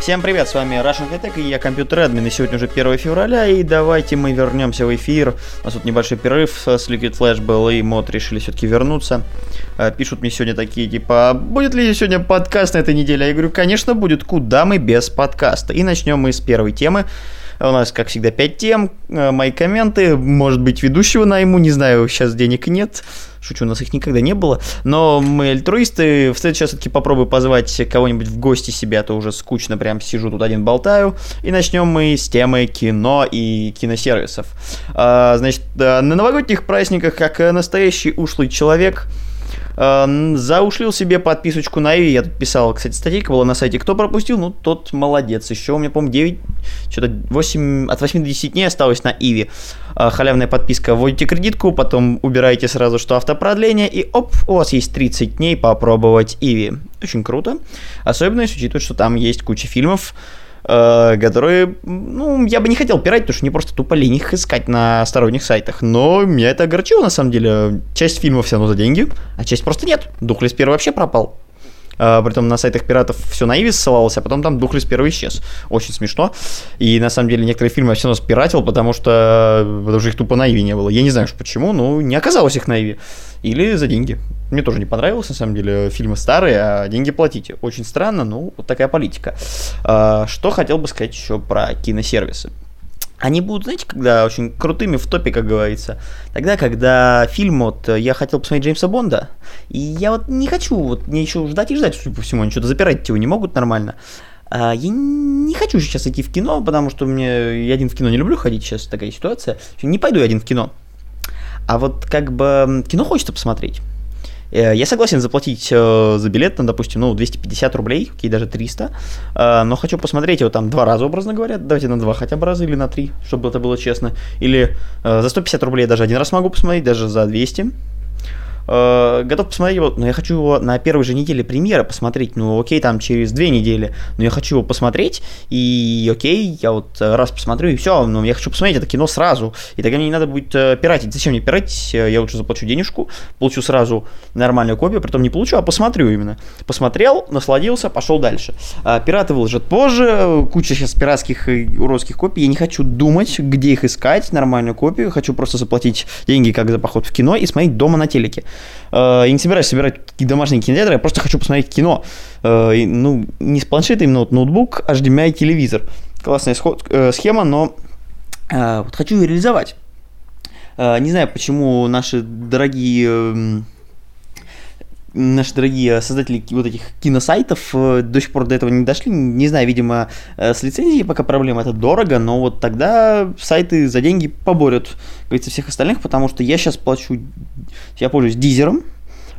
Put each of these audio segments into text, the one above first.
Всем привет, с вами Russian High Tech и я компьютер админ, и сегодня уже 1 февраля, и давайте мы вернемся в эфир. У нас тут небольшой перерыв с Liquid Flash был, и мод решили все-таки вернуться. А, Пишут мне сегодня такие, типа, «А будет ли сегодня подкаст на этой неделе? Я говорю, конечно будет, куда мы без подкаста. И начнем мы с первой темы. У нас, как всегда, 5 тем, э, мои комменты, может быть, ведущего найму, не знаю, сейчас денег нет. Шучу, у нас их никогда не было. Но мы альтруисты. В следующий раз все-таки попробую позвать кого-нибудь в гости себя, а то уже скучно прям сижу тут один болтаю. И начнем мы с темы кино и киносервисов. А, значит, на новогодних праздниках, как настоящий ушлый человек, Э, заушлил себе подписочку на Иви. Я тут писал, кстати, статейка была на сайте. Кто пропустил, ну, тот молодец. Еще у меня, по-моему, 9, что-то 8, от 8 до 10 дней осталось на Иви. Э, халявная подписка. Вводите кредитку, потом убираете сразу, что автопродление, и оп, у вас есть 30 дней попробовать Иви. Очень круто. Особенно если учитывать, что там есть куча фильмов, Э, которые, ну, я бы не хотел пирать, потому что не просто тупо лень их искать на сторонних сайтах. Но меня это огорчило, на самом деле. Часть фильмов все равно за деньги, а часть просто нет. Духлес первый вообще пропал. Uh, притом на сайтах пиратов все на Иви ссылалось, а потом там Духлес первый исчез. Очень смешно. И на самом деле некоторые фильмы я все равно спиратил, потому что, потому что их тупо на Иви не было. Я не знаю почему, но не оказалось их на Иви. Или за деньги. Мне тоже не понравилось, на самом деле, фильмы старые, а деньги платите. Очень странно, но вот такая политика. Uh, что хотел бы сказать еще про киносервисы. Они будут, знаете, когда очень крутыми в топе, как говорится. Тогда, когда фильм, вот, я хотел посмотреть Джеймса Бонда, и я вот не хочу, вот, мне еще ждать и ждать, судя по всему, они что-то запирать его не могут нормально. А, я не хочу сейчас идти в кино, потому что мне, я один в кино не люблю ходить, сейчас такая ситуация. Не пойду я один в кино. А вот как бы кино хочется посмотреть. Э, я согласен заплатить э, за билет, ну, допустим, ну, 250 рублей, окей, даже 300, э, но хочу посмотреть его там два раза, образно говоря, давайте на два хотя бы раза или на три, чтобы это было честно, или за 150 рублей даже один раз могу посмотреть, даже за 200, э, готов посмотреть его, но я хочу его на первой же неделе премьеры посмотреть, ну окей, там через две недели, но я хочу его посмотреть, и окей, я вот раз посмотрю, и все, но я хочу посмотреть это кино сразу, и тогда мне не надо будет э, пиратить, зачем мне пиратить, я лучше заплачу денежку, получу сразу нормальную копию, притом не получу, а посмотрю именно. Посмотрел, насладился, пошел дальше. А, пираты выложат позже, куча сейчас пиратских и уродских копий, я не хочу думать, где их искать, нормальную копию, хочу просто заплатить деньги, как за поход в кино, и смотреть дома на телеке. Э, я не собираюсь собирать домашние кинотеатры, я просто хочу посмотреть кино. Э, ну, не с планшета, именно вот ноутбук, HDMI телевизор. Классная э, схема, но вот хочу ее реализовать. Не знаю, почему наши дорогие эм, наши дорогие создатели вот этих киносайтов э, до сих пор до этого не дошли. Не знаю, видимо, э, с лицензией пока проблема, это дорого, но вот тогда сайты за деньги поборют, говорится, всех остальных, потому что я сейчас плачу, я пользуюсь дизером,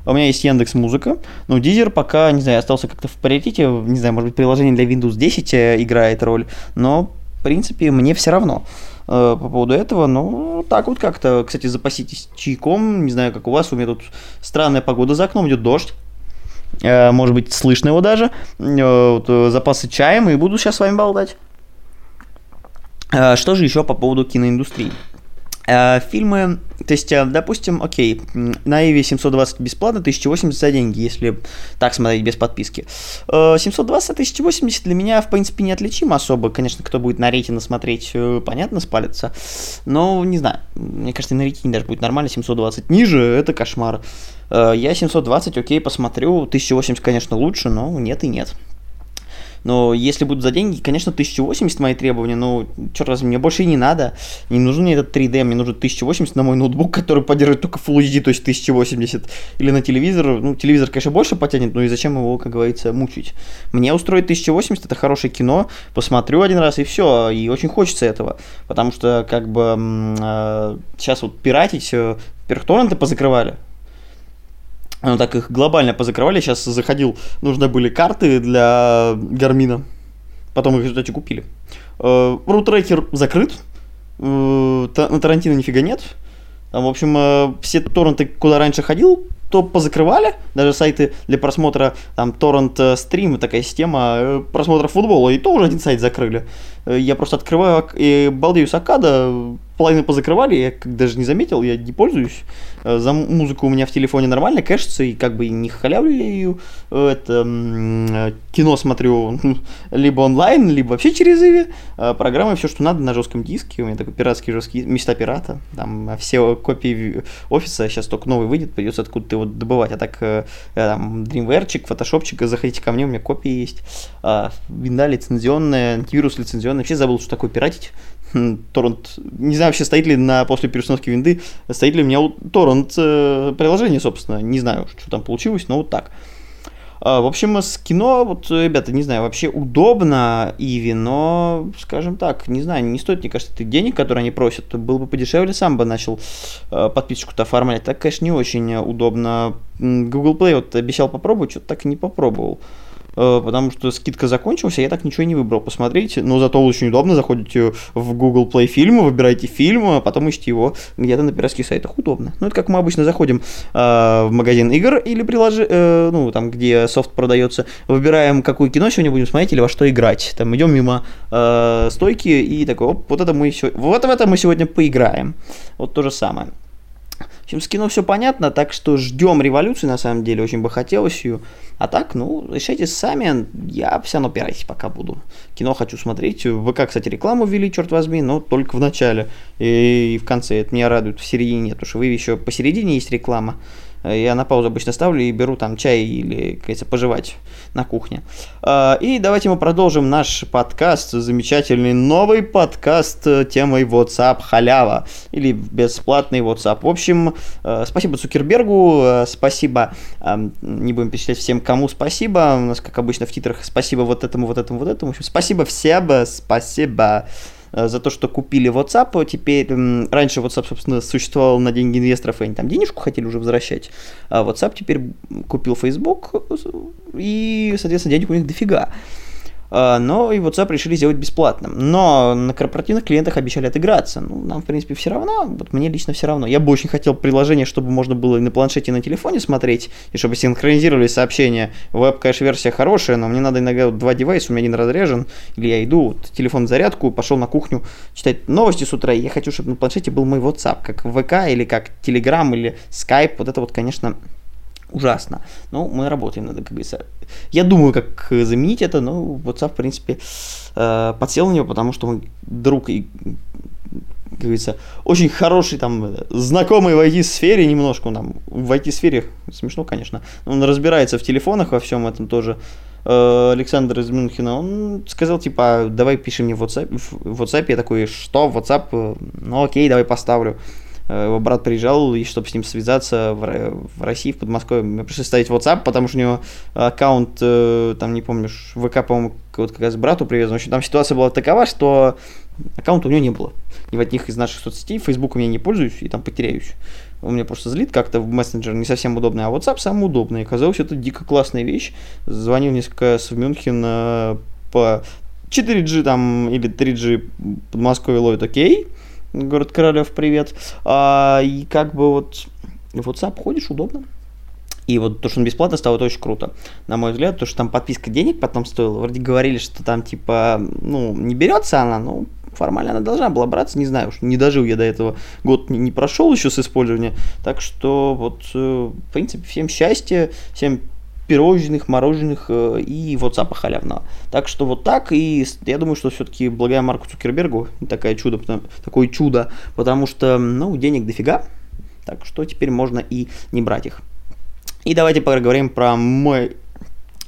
у меня есть Яндекс Музыка, но Дизер пока, не знаю, остался как-то в приоритете, не знаю, может быть, приложение для Windows 10 э, играет роль, но, в принципе, мне все равно. Э, по поводу этого. Ну, так вот как-то. Кстати, запаситесь чайком. Не знаю, как у вас. У меня тут странная погода за окном, идет дождь. Э, может быть, слышно его даже. Э, вот, запасы чаем. И буду сейчас с вами болтать. Что же еще по поводу киноиндустрии? Э, фильмы, то есть, э, допустим, окей, на Иви 720 бесплатно, 1080 за деньги, если так смотреть без подписки. 720 э, 1080 для меня, в принципе, неотличимо особо. Конечно, кто будет на рейтинге смотреть, понятно, спалится. Но, не знаю, мне кажется, на рейтинге даже будет нормально, 720 ниже, это кошмар. Я 720, окей, посмотрю, 1080, конечно, лучше, но нет и нет. Но если будут за деньги, конечно, 1080 мои требования, но, черт возьми, мне больше и не надо. Не нужен мне этот 3D, мне нужен 1080 на мой ноутбук, который поддерживает только Full HD, то есть 1080. Или на телевизор. Ну, телевизор, конечно, больше потянет, но и зачем его, как говорится, мучить. Мне устроит 1080, это хорошее кино, посмотрю один раз и все, и очень хочется этого. Потому что, как бы, сейчас вот пиратить, во-первых, торренты позакрывали, ну, так их глобально позакрывали. Сейчас заходил, нужны были карты для Гармина. Потом их в результате купили. Рутрекер закрыт. э, на Тарантино нифига нет. Там, в общем, э, все торренты, куда раньше ходил, то позакрывали, даже сайты для просмотра, там, торрент стрим, такая система просмотра футбола, и то уже один сайт закрыли. Я просто открываю и балдею с Акада, половину позакрывали, я даже не заметил, я не пользуюсь. Э, за музыку у меня в телефоне нормально кэшится, и как бы не халявлю я ее. Это э, кино смотрю либо онлайн, либо вообще через Иви. Э, программы, все, что надо на жестком диске. У меня такой пиратский жесткий места пирата. Там все копии офиса, сейчас только новый выйдет, придется откуда-то его добывать. А так там Dreamwear, фотошопчик, заходите ко мне, у меня копии есть. Винда лицензионная, антивирус лицензионный. Вообще забыл, что такое пиратить. Торрент, не знаю вообще стоит ли на после переустановки винды, стоит ли у меня торрент э, приложение, собственно, не знаю, что там получилось, но вот так. А, в общем, с кино, вот, ребята, не знаю, вообще удобно Иви, но, скажем так, не знаю, не стоит, мне кажется, ты денег, которые они просят, то было бы подешевле, сам бы начал э, подписочку-то оформлять. Так, конечно, не очень удобно. Google Play вот обещал попробовать, что-то так и не попробовал. Э, потому что скидка закончилась, а я так ничего не выбрал. Посмотрите, но зато очень удобно, заходите в Google Play фильмы, выбираете фильм, а потом ищите его где-то на пиратских сайтах. Удобно. Ну, это как мы обычно заходим э, в магазин игр или приложи, э, ну, там, где софт продается, выбираем, какое кино сегодня будем смотреть или во что играть. Там идем мимо э, стойки и такой, оп, вот это мы, вот в это мы сегодня поиграем. Вот то же самое. В общем, с кино все понятно, так что ждем революции, на самом деле, очень бы хотелось ее. А так, ну, решайте сами, я все равно пирайтесь пока буду. Кино хочу смотреть. В ВК, кстати, рекламу ввели, черт возьми, но только в начале. И в конце. Это меня радует, в середине нет, потому что вы еще посередине есть реклама. Я на паузу обычно ставлю и беру там чай или, как говорится, пожевать на кухне. А, и давайте мы продолжим наш подкаст, замечательный новый подкаст э, темой WhatsApp халява или бесплатный WhatsApp. В общем, э, спасибо Цукербергу, э, спасибо, не будем перечислять всем, кому спасибо. У нас, как обычно, в титрах спасибо вот этому, вот этому, вот этому. В общем, спасибо всем, спасибо. Э, за то, что купили WhatsApp. Теперь, раньше WhatsApp, собственно, существовал на деньги инвесторов, и они там денежку хотели уже возвращать. А WhatsApp теперь купил Facebook, и, соответственно, денег у них дофига. А, но и WhatsApp решили сделать бесплатным. Но на корпоративных клиентах обещали отыграться. Ну, нам, в принципе, все равно. Вот мне лично все равно. Я бы очень хотел приложение, чтобы можно было и на планшете, и на телефоне смотреть, и чтобы синхронизировали сообщения. Веб, конечно, версия хорошая, но мне надо иногда два девайса, у меня один разряжен, или я иду, вот, телефон в зарядку, пошел на кухню читать новости с утра, и я хочу, чтобы на планшете был мой WhatsApp, как ВК, или как Telegram, или Skype. Вот это вот, конечно, ужасно. Но мы работаем над, говорится. Я думаю, как заменить это, но WhatsApp, в принципе, э, подсел на него, потому что мой друг и как говорится, очень хороший там знакомый в IT-сфере немножко, он там в IT-сфере, смешно, конечно, он разбирается в телефонах во всем этом тоже, э, Александр из Мюнхена, он сказал, типа, давай пиши мне в WhatsApp, в WhatsApp, я такой, что, WhatsApp, ну окей, давай поставлю. Э, его брат приезжал, и чтобы с ним связаться в, в России, в Подмосковье, мне пришлось ставить WhatsApp, потому что у него аккаунт, э, там, не помню, ВК, по-моему, вот как раз брату привезен. В общем, там ситуация была такова, что аккаунта у него не было. Ни в одних из наших соцсетей, Фейсбуком я не пользуюсь и там потеряюсь. Он меня просто злит как-то в мессенджер, не совсем удобный, а WhatsApp самый удобный. Оказалось, это дико классная вещь. Звонил несколько раз в Мюнхен э, по 4G там или 3G Подмосковье ловит окей. Город Королев, привет. А, и как бы вот в WhatsApp ходишь, удобно. И вот то, что он бесплатно стал, это очень круто. На мой взгляд, то, что там подписка денег потом стоила. Вроде говорили, что там типа, ну, не берется она, но формально она должна была браться, не знаю, уж не дожил я до этого, год не, не прошел еще с использования, так что вот, э, в принципе, всем счастья, всем пирожных, мороженых э, и WhatsApp халявного. Так что вот так, и я думаю, что все-таки благодаря Марку Цукербергу такое чудо, такое чудо, потому что, ну, денег дофига, так что теперь можно и не брать их. И давайте поговорим про мой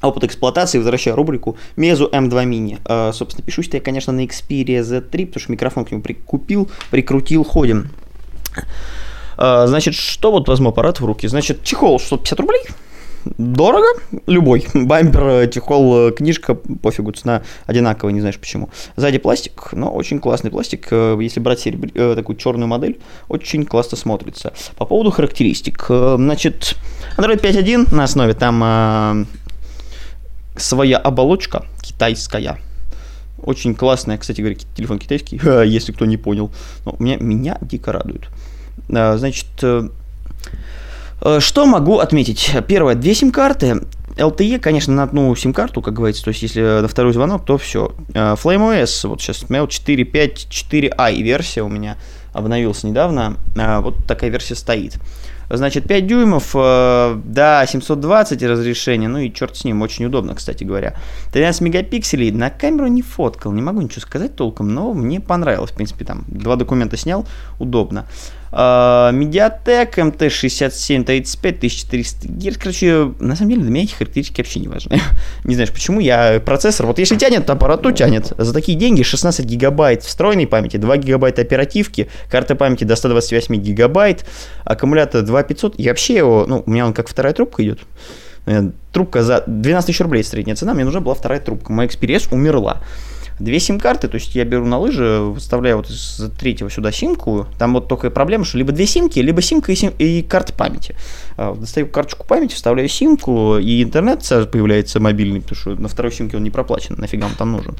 опыт эксплуатации, возвращаю рубрику Meizu M2 Mini. Э, собственно, пишусь я, конечно, на Xperia Z3, потому что микрофон к нему прикупил, прикрутил, ходим. Э, значит, что вот возьму аппарат в руки? Значит, чехол 650 рублей, дорого, любой. Бампер, чехол, книжка, пофигу, цена одинаковая, не знаешь почему. Сзади пластик, но очень классный пластик. Э, если брать серебр... Э, такую черную модель, очень классно смотрится. По поводу характеристик. Э, значит, Android 5.1 на основе там э, своя оболочка китайская. Очень классная, кстати говоря, телефон китайский, если кто не понял. Но меня, меня дико радует. Значит, э, э, что могу отметить? Первое, две сим-карты. LTE, конечно, на одну сим-карту, как говорится, то есть если на второй звонок, то все. FlameOS, вот сейчас смотрел 4.5, 4i версия у меня обновился недавно, вот такая версия стоит. Значит, 5 дюймов, э, да, 720 разрешение, ну и черт с ним, очень удобно, кстати говоря. 13 мегапикселей, на камеру не фоткал, не могу ничего сказать толком, но мне понравилось, в принципе, там, два документа снял, удобно. Mediatek MT67 35 1400 Гц. Короче, на самом деле для меня эти характеристики вообще не важны. не знаешь почему, я процессор, вот если тянет, аппарату тянет. За такие деньги 16 гигабайт встроенной памяти, 2 гигабайта оперативки, карта памяти до 128 гигабайт, аккумулятор 2500. И вообще его, ну, у меня он как вторая трубка идет. Э, трубка за 12 тысяч рублей средняя цена, мне нужна была вторая трубка. Моя Xperia умерла две сим-карты, то есть я беру на лыжи, вставляю вот из третьего сюда симку, там вот только проблема, что либо две симки, либо симка и, сим, и карта памяти. А, достаю карточку памяти, вставляю симку, и интернет сразу появляется мобильный, потому что на второй симке он не проплачен, нафига он там нужен.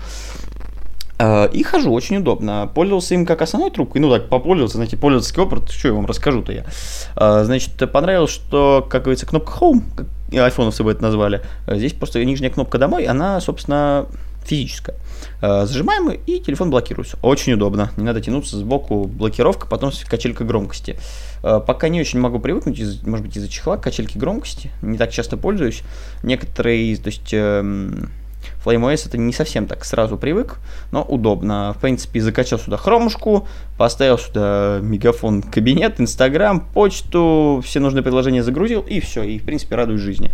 А, и хожу, очень удобно. Пользовался им как основной трубкой, ну так, попользовался, знаете, пользовательский опыт, что я вам расскажу-то я. А, значит, понравилось, что, как говорится, кнопка Home, как айфоновцы бы это назвали, здесь просто нижняя кнопка домой, она, собственно, физическая. Э, зажимаем и телефон блокируется. Очень удобно. Не надо тянуться сбоку блокировка, потом качелька громкости. Э, пока не очень могу привыкнуть, из, может быть, из-за чехла качельки громкости. Не так часто пользуюсь. Некоторые, то есть... Эм, FlameOS это не совсем так сразу привык, но удобно. В принципе, закачал сюда хромушку, поставил сюда мегафон кабинет, Инстаграм, почту, все нужные приложения загрузил, и все, и в принципе радуюсь жизни.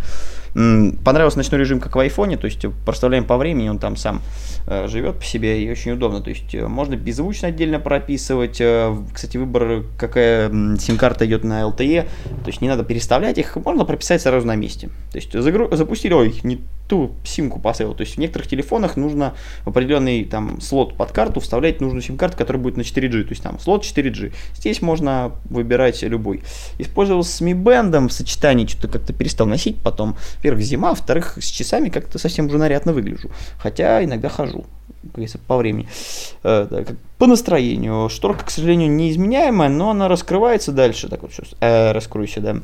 Понравился ночной режим, как в айфоне, то есть проставляем по времени, он там сам э, живет по себе и очень удобно. То есть э, можно беззвучно отдельно прописывать. Э, кстати, выбор, какая сим-карта идет на LTE, то есть не надо переставлять их, можно прописать сразу на месте. То есть загру... запустили, ой, не ту симку поставил. То есть в некоторых телефонах нужно в определенный там слот под карту вставлять нужную сим-карту, которая будет на 4G. То есть там слот 4G. Здесь можно выбирать любой. Использовал с Mi Band в сочетании, что-то как-то перестал носить потом. Во-первых, зима, во-вторых, с часами как-то совсем уже нарядно выгляжу. Хотя иногда хожу говорится, по времени, э, по настроению. Шторка, к сожалению, неизменяемая, но она раскрывается дальше. Так вот, сейчас э, раскройся, да.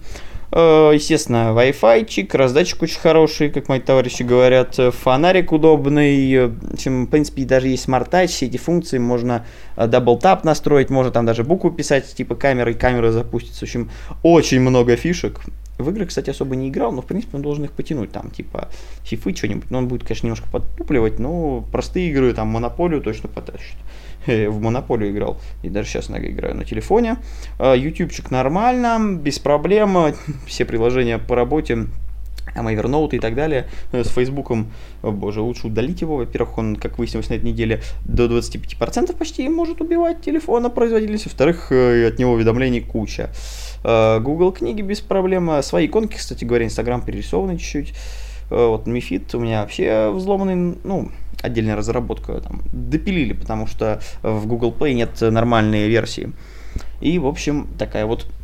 Э, естественно, Wi-Fi, чик, раздатчик очень хороший, как мои товарищи говорят, фонарик удобный, в общем, в принципе, даже есть Smart Touch, все эти функции можно Tap настроить, можно там даже букву писать, типа камеры, камера запустится, в общем, очень много фишек. В игры, кстати, особо не играл, но, в принципе, он должен их потянуть, там, типа, фифы, что-нибудь, но он будет, конечно, немножко подтупливать, но простые игры, там, Монополию точно потащит. в Монополию играл, и даже сейчас много играю на телефоне. А, ютубчик нормально, без проблем, все приложения по работе, Evernote и так далее. С Фейсбуком, боже, лучше удалить его. Во-первых, он, как выяснилось на этой неделе, до 25% почти может убивать телефона производительности. Во-вторых, э, от него уведомлений куча. А, Google книги без проблем. Свои иконки, кстати говоря, Instagram перерисованы чуть-чуть. А, вот Мифит у меня вообще взломанный, ну, отдельная разработка там допилили, потому что в Google Play нет нормальной версии. И, в общем, такая вот э,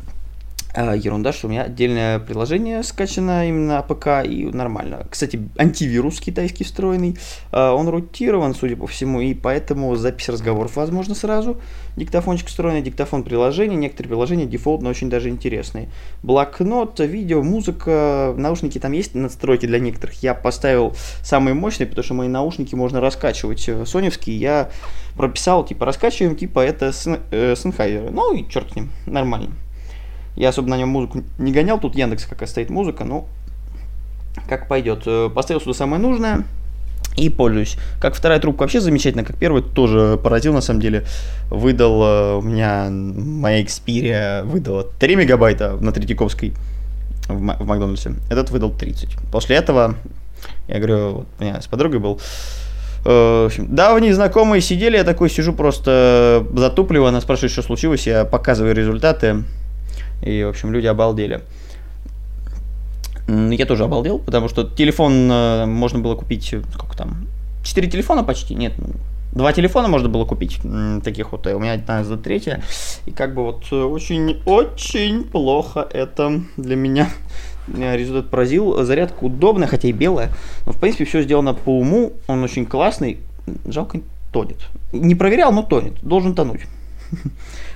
ерунда, что у меня отдельное приложение скачано именно ПК и нормально. Кстати, антивирус китайский встроенный, э, он рутирован, судя по всему, и поэтому запись разговоров возможно сразу. Диктофончик встроенный, диктофон приложения, некоторые приложения дефолтно очень даже интересные. Блокнот, видео, музыка, наушники там есть настройки для некоторых. Я поставил самые мощные, потому что мои наушники можно раскачивать. Э, соневские я прописал, типа, раскачиваем, типа, это Sennheiser. Ну и черт с ним, нормально. Я особо на нем музыку не гонял, тут Яндекс какая стоит музыка, ну, как пойдет. Э, поставил сюда самое нужное и пользуюсь. Как вторая трубка вообще замечательно, как первая тоже поразил на самом деле. Выдал э, у меня, моя Xperia выдала 3 мегабайта на Третьяковской в, в Макдональдсе. Этот выдал 30. После этого, я говорю, вот у меня с подругой был, э, давние знакомые сидели, я такой сижу просто затупливаю, она спрашивает, что случилось, я показываю результаты. И, в общем, люди обалдели. Я тоже обалдел, потому что телефон э, можно было купить, сколько там, четыре телефона почти, нет, ну, два телефона можно было купить, таких вот, у меня одна за третья, и как бы вот очень-очень плохо это для меня результат поразил. Зарядка удобная, хотя и белая, но в принципе все сделано по уму, он очень классный, жалко, тонет. Не проверял, но тонет. Должен тонуть.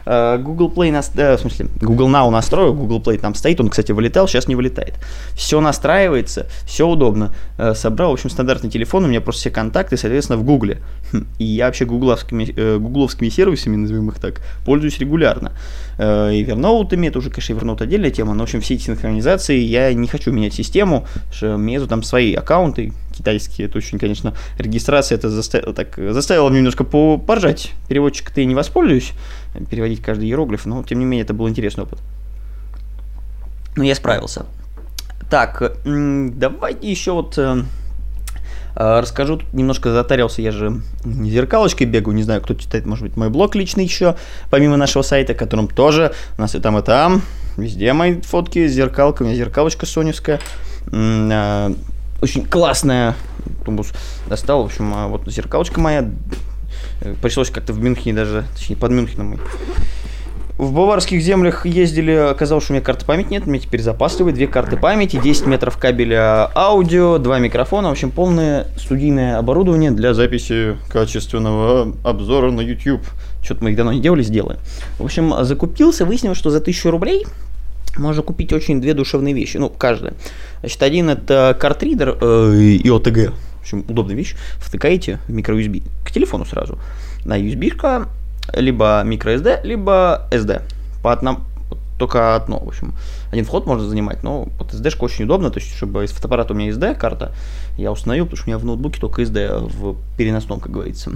Э, Google Play, нас, э, в смысле, Google Now настроил, Google Play там стоит, он, кстати, вылетал, сейчас не вылетает. Все настраивается, все удобно. Э, собрал, в общем, стандартный телефон, у меня просто все контакты, соответственно, в Гугле. Хм, и я вообще гугловскими, гугловскими сервисами, назовем их так, пользуюсь регулярно. И Evernote, это уже, конечно, Evernote отдельная тема, но, в общем, все эти синхронизации, я не хочу менять систему, что мне там свои аккаунты, китайские, это очень, конечно, регистрация это заставило, так, заставило меня немножко поржать. Переводчик-то я не воспользуюсь, переводить каждый иероглиф, но, тем не менее, это был интересный опыт. Но я справился. Так, давайте еще вот э, э, расскажу, тут немножко затарился, я же зеркалочкой бегаю, не знаю, кто читает, может быть, мой блог личный еще, помимо нашего сайта, которым тоже у нас и там, и там, везде мои фотки, зеркалка, у меня зеркалочка соневская, э, очень классная, тумбус достал, в общем, а вот зеркалочка моя, пришлось как-то в Мюнхене даже, точнее, под Мюнхеном в баварских землях ездили, оказалось, что у меня карты памяти нет, мне теперь запасливые, две карты памяти, 10 метров кабеля аудио, два микрофона, в общем, полное студийное оборудование для записи качественного обзора на YouTube. Что-то мы их давно не делали, сделаем. В общем, закупился, выяснилось, что за 1000 рублей можно купить очень две душевные вещи, ну, каждая. Значит, один это картридер э, и OTG, в общем, удобная вещь, втыкаете в микро-USB к телефону сразу. На USB-шка либо microSD, либо SD. По одному, только одно, в общем. Один вход можно занимать, но вот SD-шка очень удобно, то есть, чтобы из фотоаппарата у меня SD карта, я установил, потому что у меня в ноутбуке только SD в переносном, как говорится.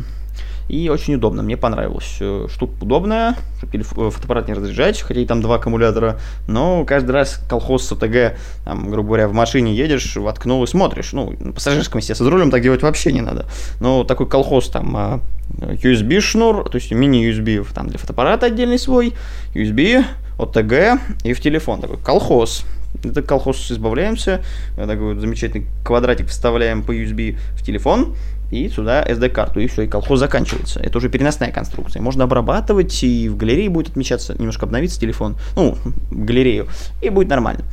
И очень удобно, мне понравилось. Э, штука удобная, чтобы э, фотоаппарат не разряжать, хотя и там два аккумулятора, но каждый раз колхоз с ОТГ, там, грубо говоря, в машине едешь, воткнул и смотришь. Ну, на пассажирском, естественно, за рулем так делать вообще не надо. Но такой колхоз там а, USB шнур, то есть мини-USB там для фотоаппарата отдельный свой, USB, ОТГ и в телефон такой колхоз. Это колхоз избавляемся, такой вот замечательный квадратик вставляем по USB в телефон, и сюда SD-карту, и все, и колхоз заканчивается. Это уже переносная конструкция. Можно обрабатывать, и в галерее будет отмечаться, немножко обновится телефон, ну, галерею, и будет нормально.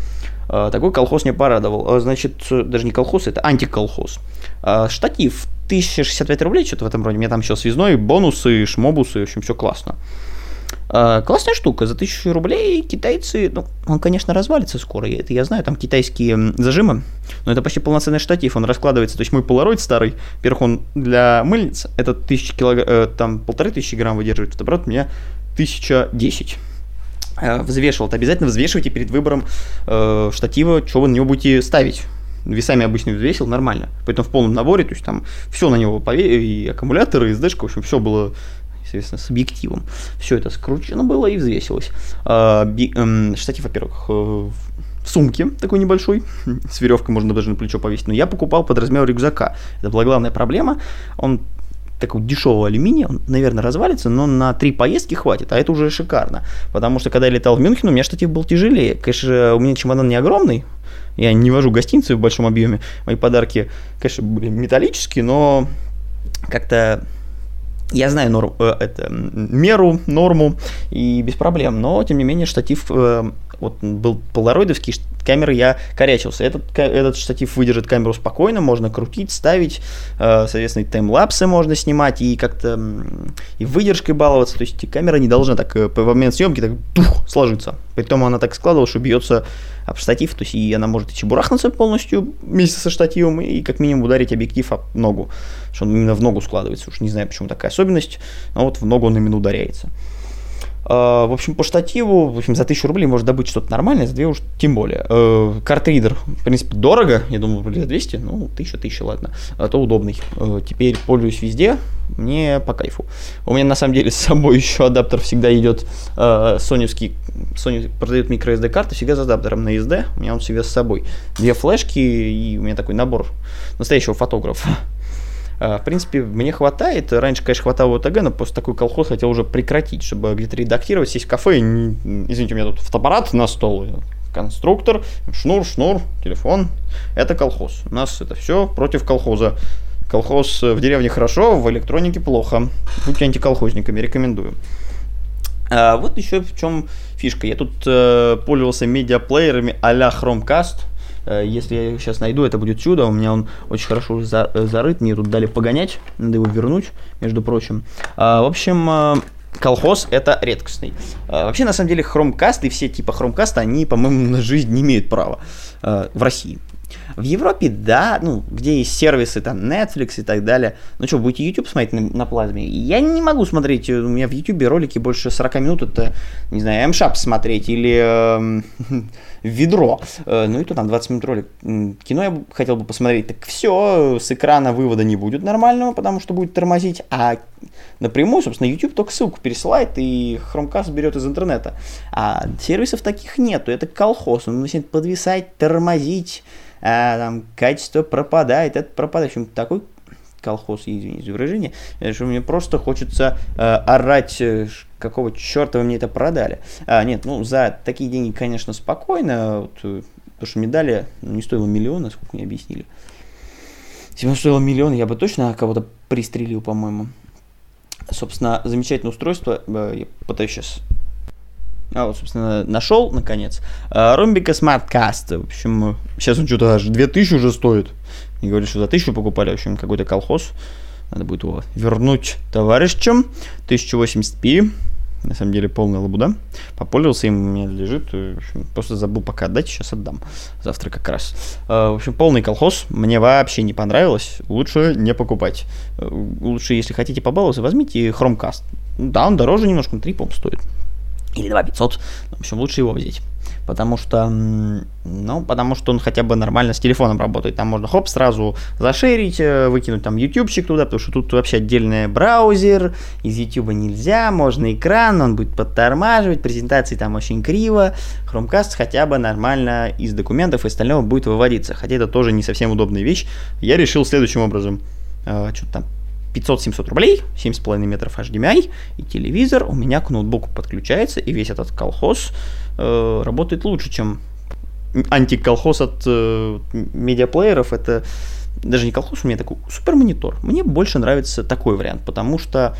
А, такой колхоз не порадовал. А, значит, даже не колхоз, это антиколхоз. А, штатив 1065 рублей, что-то в этом роде. У меня там еще связной, бонусы, шмобусы, в общем, все классно. А, классная штука, за 1000 рублей китайцы, ну, он, конечно, развалится скоро, это я знаю, там китайские зажимы, но это почти полноценный штатив, он раскладывается, то есть мой полароид старый, во-первых, он для мыльниц, это 1000 килограмм, э, там полторы тысячи грамм выдерживает, фотоаппарат у меня 1010 э, взвешивал, обязательно взвешивайте перед выбором э, штатива, что вы на него будете ставить весами обычно взвесил нормально. Поэтому в полном наборе, то есть там все на него пове... и аккумуляторы, и SD, в общем, все было соответственно, с объективом. Все это скручено было и взвесилось. А, эм, штатив, во-первых, э, в сумке такой небольшой, с веревкой можно даже на плечо повесить, но я покупал под размер рюкзака. Это была главная проблема. Он такой дешевого алюминия, он, наверное, развалится, но на три поездки хватит, а это уже шикарно. Потому что, когда я летал в Мюнхен, у меня штатив был тяжелее. Конечно, у меня чемодан не огромный, я не вожу гостиницы в большом объеме. Мои подарки, конечно, были металлические, но как-то я знаю норм, э, это, меру, норму и без проблем, но тем не менее штатив э, вот был полароидовский, камеры я корячился. Этот, этот штатив выдержит камеру спокойно, можно крутить, ставить, э, соответственно, и таймлапсы можно снимать, и как-то и выдержкой баловаться. То есть камера не должна так э, по момент съемки так тух, сложиться. Притом она так складывалась, что бьется об штатив, то есть и она может и чебурахнуться полностью вместе со штативом, и как минимум ударить объектив об ногу, что он именно в ногу складывается. Уж не знаю, почему такая особенность, но вот в ногу он именно ударяется. А, в общем, по штативу, в общем, за 1000 рублей можно добыть что-то нормальное, за 2 уж тем более. А, картридер, в принципе, дорого, я думаю, рублей за 200, ну, 1000, 1000, ладно, а то удобный. Теперь пользуюсь везде, мне по кайфу. У меня, на самом деле, с собой еще адаптер всегда идет соневский, Sony продает microSD карты всегда с адаптером на SD, у меня он всегда с собой. Две флешки, и у меня такой набор настоящего фотографа. А, в принципе, мне хватает. Раньше, конечно, хватало ОТГ, но после такой колхоз хотел уже прекратить, чтобы где-то редактировать, сесть в кафе. И, извините, у меня тут фотоаппарат на стол, конструктор, шнур, шнур, телефон. Это колхоз. У нас это все против колхоза. Колхоз в деревне хорошо, в электронике плохо. Будьте антиколхозниками, рекомендую. А вот еще в чем фишка. Я тут э, пользовался медиаплеерами а-ля Chromecast Э, если я его сейчас найду, это будет чудо. У меня он очень хорошо за, э, зарыт. Мне тут дали погонять. Надо его вернуть, между прочим. А, в общем, э, колхоз это редкостный. А, вообще, на самом деле, хромкаст и все типа хромкаста, они, по-моему, на жизнь не имеют права а, в России. В Европе, да, ну, где есть сервисы, там, Netflix и так далее. Ну что, будете YouTube смотреть на, на плазме? Я не могу смотреть, у меня в YouTube ролики больше 40 минут, это, не знаю, M-Shop смотреть или э, ведро. Э, ну и то там 20 минут ролик. Кино я хотел бы посмотреть. Так все, с экрана вывода не будет нормального, потому что будет тормозить, а напрямую, собственно, YouTube только ссылку пересылает и Chromecast берет из интернета. А сервисов таких нету, это колхоз, он начинает подвисать, тормозить, а, там качество пропадает, это пропадает. В общем, такой колхоз, извините за выражение, что мне просто хочется э, орать, э, какого черта вы мне это продали. А, нет, ну за такие деньги, конечно, спокойно, вот, э, потому что медали ну, не стоило миллиона, сколько мне объяснили. Если бы стоило миллион, я бы точно кого-то пристрелил, по-моему. Собственно, замечательное устройство, э, я пытаюсь сейчас а вот, собственно, нашел, наконец. Ромбика SmartCast. В общем, сейчас он что-то аж 2000 уже стоит. И говорит, что за 1000 покупали. В общем, какой-то колхоз. Надо будет его вернуть товарищам. 1080p. На самом деле полная лабуда. Попользовался им, у меня лежит. В общем, просто забыл пока отдать, сейчас отдам. Завтра как раз. В общем, полный колхоз. Мне вообще не понравилось. Лучше не покупать. Лучше, если хотите побаловаться, возьмите Chromecast. Да, он дороже немножко, 3, по стоит или 2 500, в общем, лучше его взять. Потому что, ну, потому что он хотя бы нормально с телефоном работает. Там можно, хоп, сразу зашерить, э, выкинуть там ютубчик туда, потому что тут вообще отдельный браузер, из ютуба нельзя, можно экран, он будет подтормаживать, презентации там очень криво. Chromecast хотя бы нормально из документов и остального будет выводиться. Хотя это тоже не совсем удобная вещь. Я решил следующим образом. Э, что-то там 500-700 рублей, 7,5 метров HDMI и телевизор у меня к ноутбуку подключается, и весь этот колхоз э, работает лучше, чем антиколхоз от э, медиаплееров. Это даже не колхоз, у меня такой супер монитор. Мне больше нравится такой вариант, потому что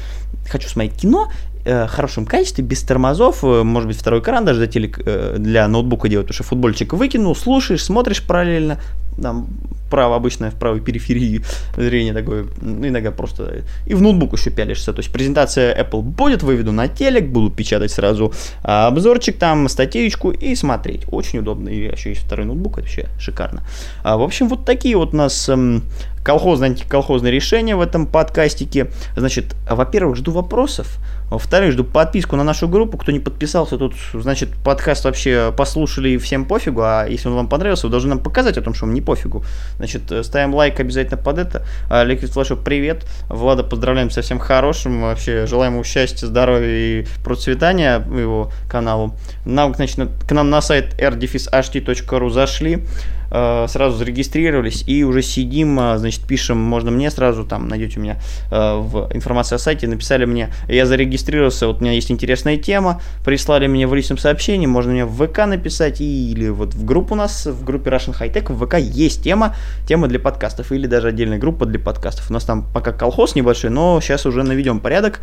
хочу смотреть кино э, хорошем качестве, без тормозов, э, может быть, второй экран даже для, телек, э, для ноутбука делать, потому что футбольчик выкинул, слушаешь, смотришь параллельно, там право обычное в правой периферии зрения такое, ну, иногда просто и в ноутбук еще пялишься, то есть презентация Apple будет, выведу на телек, буду печатать сразу обзорчик там, статейку и смотреть, очень удобно, и еще есть второй ноутбук, это вообще шикарно. А, в общем, вот такие вот у нас эм, колхозные, антиколхозные решения в этом подкастике. Значит, во-первых, жду вопросов. Во-вторых, жду подписку на нашу группу. Кто не подписался, тут, значит, подкаст вообще послушали и всем пофигу. А если он вам понравился, вы должны нам показать о том, что вам не пофигу. Значит, э, ставим лайк обязательно под это. А, Liquid Flash, привет. Влада, поздравляем со всем хорошим. Вообще, желаем ему счастья, здоровья и процветания его каналу. Нам, значит, к нам на сайт rdefishht.ru зашли. Э, сразу зарегистрировались и уже сидим, э, значит, пишем, можно мне сразу, там, найдете меня э, в информации о сайте, написали мне, я зарегистрировался, вот у меня есть интересная тема, прислали мне в личном сообщении, можно мне в ВК написать или вот в группу у нас, в группе Russian High Tech, в ВК есть тема, тема для подкастов или даже отдельная группа для подкастов. У нас там пока колхоз небольшой, но сейчас уже наведем порядок.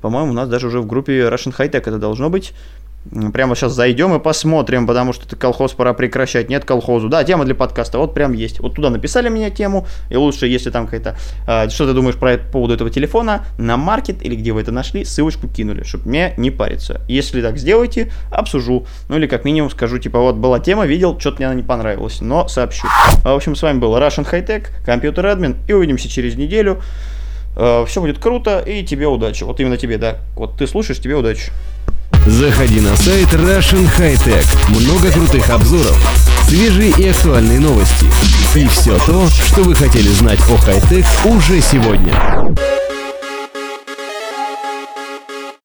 По-моему, у нас даже уже в группе Russian High Tech это должно быть. Прямо сейчас зайдем и посмотрим, потому что это колхоз пора прекращать. Нет колхозу. Да, тема для подкаста. Вот прям есть. Вот туда написали мне тему. И лучше, если там какая-то... Э, что ты думаешь про по поводу этого телефона? На маркет или где вы это нашли, ссылочку кинули, чтобы мне не париться. Если так сделаете, обсужу. Ну или как минимум скажу, типа, вот была тема, видел, что-то мне она не понравилась. Но сообщу. В общем, с вами был Russian High Tech, компьютер админ. И увидимся через неделю. Э, все будет круто и тебе удачи. Вот именно тебе, да. Вот ты слушаешь, тебе удачи. Заходи на сайт Russian High Tech. Много крутых обзоров, свежие и актуальные новости. И все то, что вы хотели знать о хай-тек уже сегодня.